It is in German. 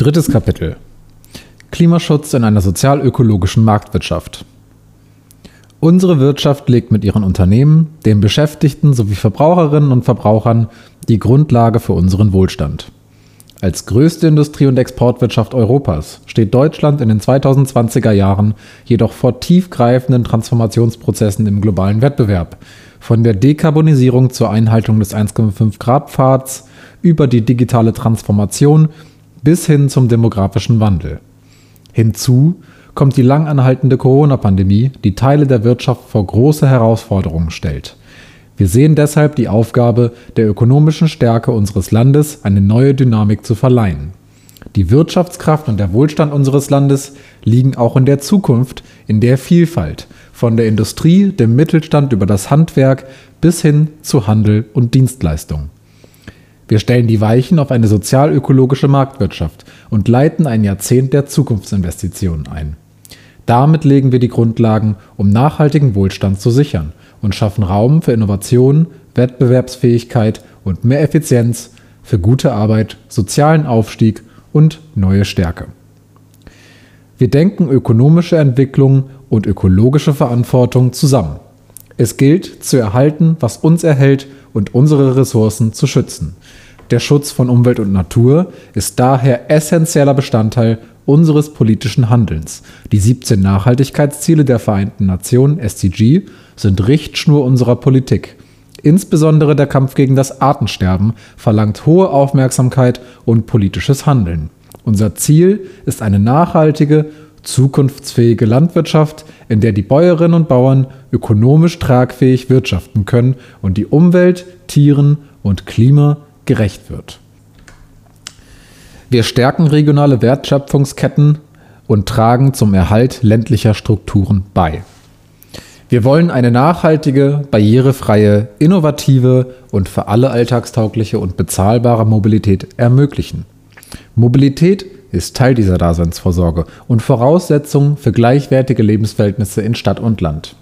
Drittes Kapitel. Klimaschutz in einer sozial-ökologischen Marktwirtschaft. Unsere Wirtschaft legt mit ihren Unternehmen, den Beschäftigten sowie Verbraucherinnen und Verbrauchern die Grundlage für unseren Wohlstand. Als größte Industrie- und Exportwirtschaft Europas steht Deutschland in den 2020er Jahren jedoch vor tiefgreifenden Transformationsprozessen im globalen Wettbewerb, von der Dekarbonisierung zur Einhaltung des 1,5 Grad Pfads über die digitale Transformation bis hin zum demografischen Wandel. Hinzu kommt die lang anhaltende Corona-Pandemie, die Teile der Wirtschaft vor große Herausforderungen stellt. Wir sehen deshalb die Aufgabe, der ökonomischen Stärke unseres Landes eine neue Dynamik zu verleihen. Die Wirtschaftskraft und der Wohlstand unseres Landes liegen auch in der Zukunft in der Vielfalt, von der Industrie, dem Mittelstand über das Handwerk bis hin zu Handel und Dienstleistung. Wir stellen die Weichen auf eine sozial-ökologische Marktwirtschaft und leiten ein Jahrzehnt der Zukunftsinvestitionen ein. Damit legen wir die Grundlagen, um nachhaltigen Wohlstand zu sichern und schaffen Raum für Innovation, Wettbewerbsfähigkeit und mehr Effizienz, für gute Arbeit, sozialen Aufstieg und neue Stärke. Wir denken ökonomische Entwicklung und ökologische Verantwortung zusammen. Es gilt zu erhalten, was uns erhält und unsere Ressourcen zu schützen. Der Schutz von Umwelt und Natur ist daher essentieller Bestandteil unseres politischen Handelns. Die 17 Nachhaltigkeitsziele der Vereinten Nationen SDG sind Richtschnur unserer Politik. Insbesondere der Kampf gegen das Artensterben verlangt hohe Aufmerksamkeit und politisches Handeln. Unser Ziel ist eine nachhaltige, zukunftsfähige Landwirtschaft, in der die Bäuerinnen und Bauern ökonomisch tragfähig wirtschaften können und die Umwelt, Tieren und Klima gerecht wird. Wir stärken regionale Wertschöpfungsketten und tragen zum Erhalt ländlicher Strukturen bei. Wir wollen eine nachhaltige, barrierefreie, innovative und für alle alltagstaugliche und bezahlbare Mobilität ermöglichen. Mobilität ist Teil dieser Daseinsvorsorge und Voraussetzung für gleichwertige Lebensverhältnisse in Stadt und Land.